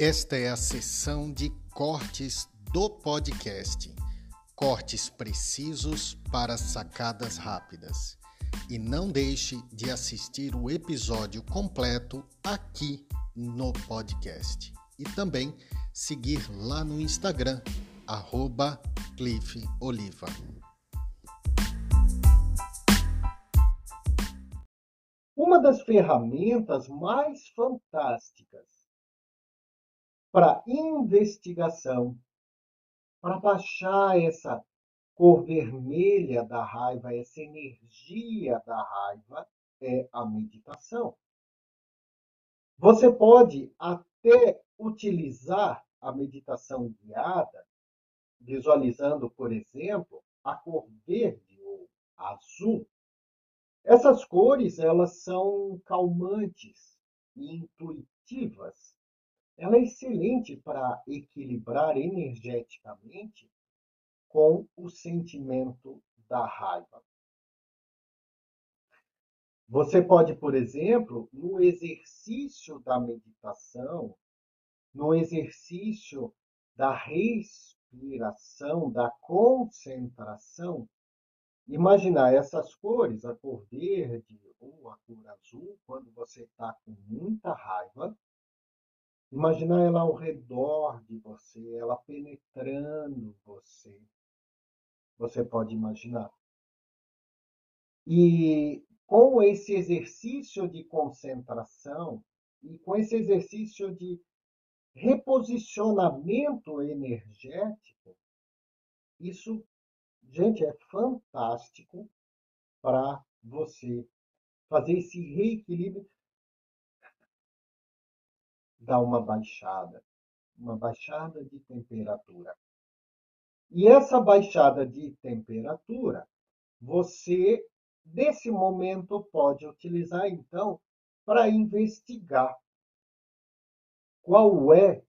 Esta é a sessão de cortes do podcast. Cortes precisos para sacadas rápidas. E não deixe de assistir o episódio completo aqui no podcast. E também seguir lá no Instagram, arroba Cliff Oliva. Uma das ferramentas mais fantásticas para investigação, para baixar essa cor vermelha da raiva, essa energia da raiva, é a meditação. Você pode até utilizar a meditação guiada, visualizando, por exemplo, a cor verde ou azul. Essas cores, elas são calmantes e intuitivas. Ela é excelente para equilibrar energeticamente com o sentimento da raiva. Você pode, por exemplo, no exercício da meditação, no exercício da respiração, da concentração, imaginar essas cores, a cor verde ou a cor azul, quando você está com muita raiva, imaginar ela ao redor de você, ela penetrando você. Você pode imaginar. E com esse exercício de concentração e com esse exercício de reposicionamento energético, isso, gente, é fantástico para você fazer esse reequilíbrio, dar uma baixada, uma baixada de temperatura. E essa baixada de temperatura, você Nesse momento, pode utilizar, então, para investigar qual é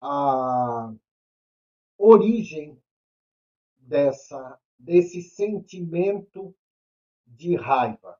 a origem dessa, desse sentimento de raiva.